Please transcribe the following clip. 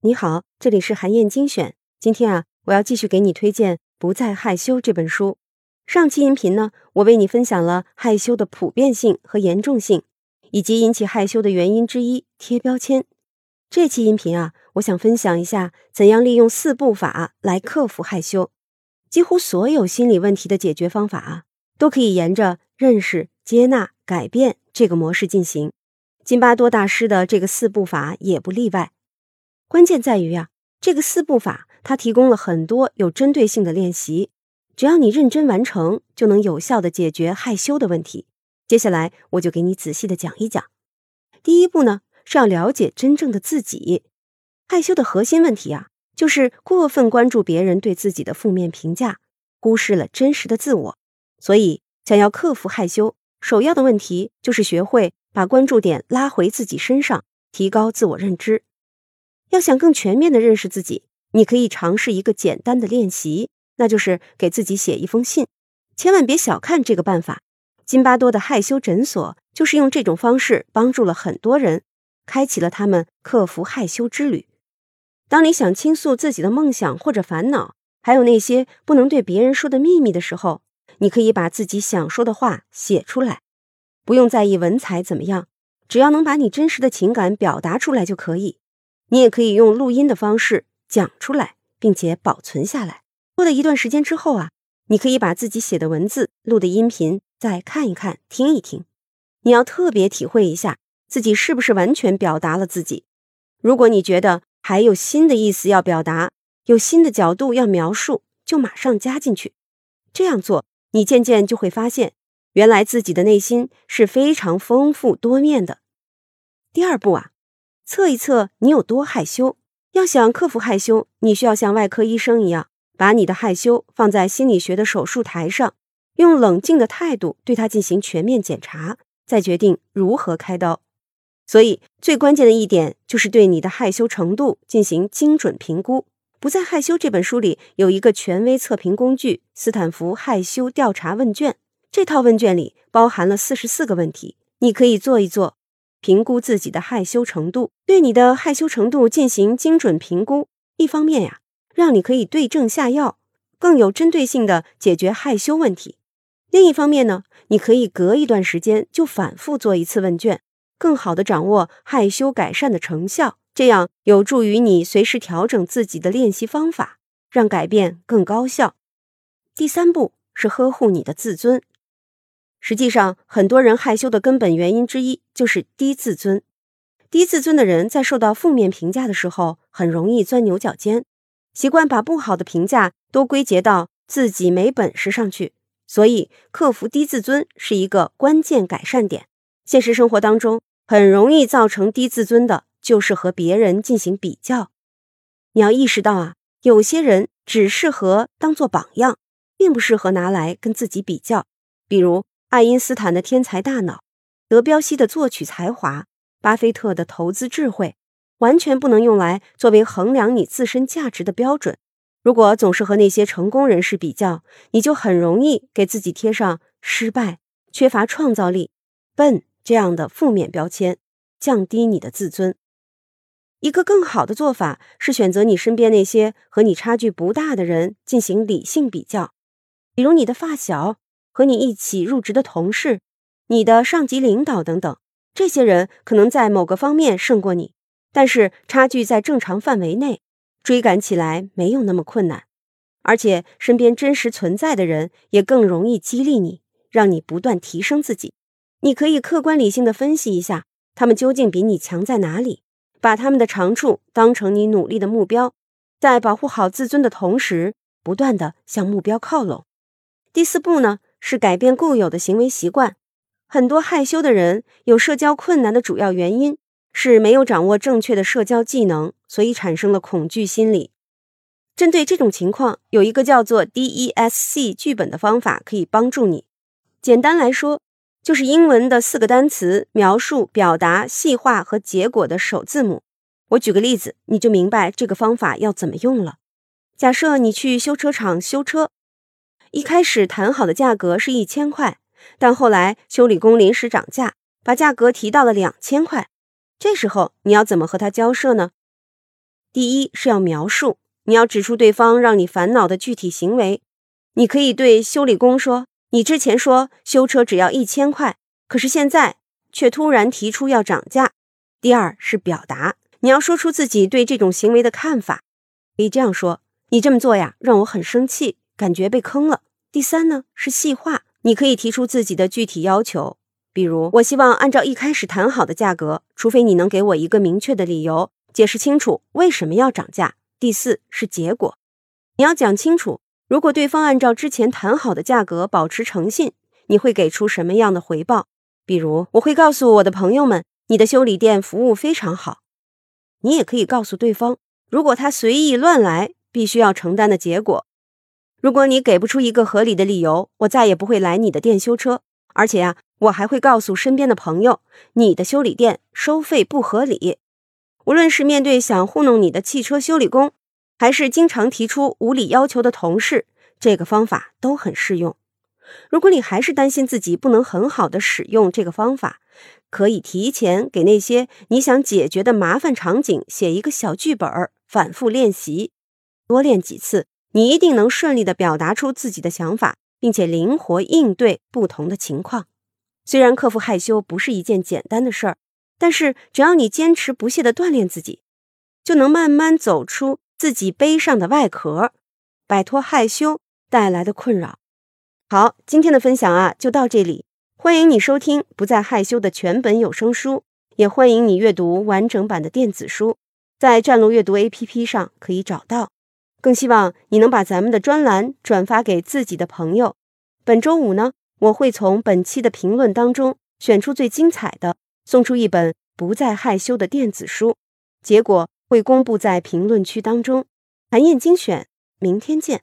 你好，这里是韩燕精选。今天啊，我要继续给你推荐《不再害羞》这本书。上期音频呢，我为你分享了害羞的普遍性和严重性，以及引起害羞的原因之一——贴标签。这期音频啊，我想分享一下怎样利用四步法来克服害羞。几乎所有心理问题的解决方法啊，都可以沿着认识、接纳、改变这个模式进行。金巴多大师的这个四步法也不例外。关键在于啊，这个四步法它提供了很多有针对性的练习，只要你认真完成，就能有效的解决害羞的问题。接下来我就给你仔细的讲一讲。第一步呢，是要了解真正的自己。害羞的核心问题啊，就是过分关注别人对自己的负面评价，忽视了真实的自我。所以，想要克服害羞，首要的问题就是学会把关注点拉回自己身上，提高自我认知。要想更全面的认识自己，你可以尝试一个简单的练习，那就是给自己写一封信。千万别小看这个办法，津巴多的害羞诊所就是用这种方式帮助了很多人，开启了他们克服害羞之旅。当你想倾诉自己的梦想或者烦恼，还有那些不能对别人说的秘密的时候，你可以把自己想说的话写出来，不用在意文采怎么样，只要能把你真实的情感表达出来就可以。你也可以用录音的方式讲出来，并且保存下来。过了一段时间之后啊，你可以把自己写的文字、录的音频再看一看、听一听。你要特别体会一下自己是不是完全表达了自己。如果你觉得还有新的意思要表达，有新的角度要描述，就马上加进去。这样做，你渐渐就会发现，原来自己的内心是非常丰富多面的。第二步啊。测一测你有多害羞。要想克服害羞，你需要像外科医生一样，把你的害羞放在心理学的手术台上，用冷静的态度对它进行全面检查，再决定如何开刀。所以，最关键的一点就是对你的害羞程度进行精准评估。《不再害羞》这本书里有一个权威测评工具——斯坦福害羞调查问卷。这套问卷里包含了四十四个问题，你可以做一做。评估自己的害羞程度，对你的害羞程度进行精准评估。一方面呀，让你可以对症下药，更有针对性的解决害羞问题；另一方面呢，你可以隔一段时间就反复做一次问卷，更好的掌握害羞改善的成效。这样有助于你随时调整自己的练习方法，让改变更高效。第三步是呵护你的自尊。实际上，很多人害羞的根本原因之一就是低自尊。低自尊的人在受到负面评价的时候，很容易钻牛角尖，习惯把不好的评价都归结到自己没本事上去。所以，克服低自尊是一个关键改善点。现实生活当中，很容易造成低自尊的就是和别人进行比较。你要意识到啊，有些人只适合当做榜样，并不适合拿来跟自己比较。比如。爱因斯坦的天才大脑，德彪西的作曲才华，巴菲特的投资智慧，完全不能用来作为衡量你自身价值的标准。如果总是和那些成功人士比较，你就很容易给自己贴上失败、缺乏创造力、笨这样的负面标签，降低你的自尊。一个更好的做法是选择你身边那些和你差距不大的人进行理性比较，比如你的发小。和你一起入职的同事，你的上级领导等等，这些人可能在某个方面胜过你，但是差距在正常范围内，追赶起来没有那么困难。而且身边真实存在的人也更容易激励你，让你不断提升自己。你可以客观理性的分析一下，他们究竟比你强在哪里，把他们的长处当成你努力的目标，在保护好自尊的同时，不断的向目标靠拢。第四步呢？是改变固有的行为习惯。很多害羞的人有社交困难的主要原因是没有掌握正确的社交技能，所以产生了恐惧心理。针对这种情况，有一个叫做 DESC 剧本的方法可以帮助你。简单来说，就是英文的四个单词：描述、表达、细化和结果的首字母。我举个例子，你就明白这个方法要怎么用了。假设你去修车厂修车。一开始谈好的价格是一千块，但后来修理工临时涨价，把价格提到了两千块。这时候你要怎么和他交涉呢？第一是要描述，你要指出对方让你烦恼的具体行为。你可以对修理工说：“你之前说修车只要一千块，可是现在却突然提出要涨价。”第二是表达，你要说出自己对这种行为的看法。可以这样说：“你这么做呀，让我很生气，感觉被坑了。”第三呢是细化，你可以提出自己的具体要求，比如我希望按照一开始谈好的价格，除非你能给我一个明确的理由。解释清楚为什么要涨价。第四是结果，你要讲清楚，如果对方按照之前谈好的价格保持诚信，你会给出什么样的回报？比如，我会告诉我的朋友们，你的修理店服务非常好。你也可以告诉对方，如果他随意乱来，必须要承担的结果。如果你给不出一个合理的理由，我再也不会来你的店修车。而且呀，我还会告诉身边的朋友，你的修理店收费不合理。无论是面对想糊弄你的汽车修理工，还是经常提出无理要求的同事，这个方法都很适用。如果你还是担心自己不能很好的使用这个方法，可以提前给那些你想解决的麻烦场景写一个小剧本，反复练习，多练几次，你一定能顺利的表达出自己的想法，并且灵活应对不同的情况。虽然克服害羞不是一件简单的事儿。但是，只要你坚持不懈的锻炼自己，就能慢慢走出自己背上的外壳，摆脱害羞带来的困扰。好，今天的分享啊，就到这里。欢迎你收听《不再害羞》的全本有声书，也欢迎你阅读完整版的电子书，在战路阅读 APP 上可以找到。更希望你能把咱们的专栏转发给自己的朋友。本周五呢，我会从本期的评论当中选出最精彩的。送出一本不再害羞的电子书，结果会公布在评论区当中。韩燕精选，明天见。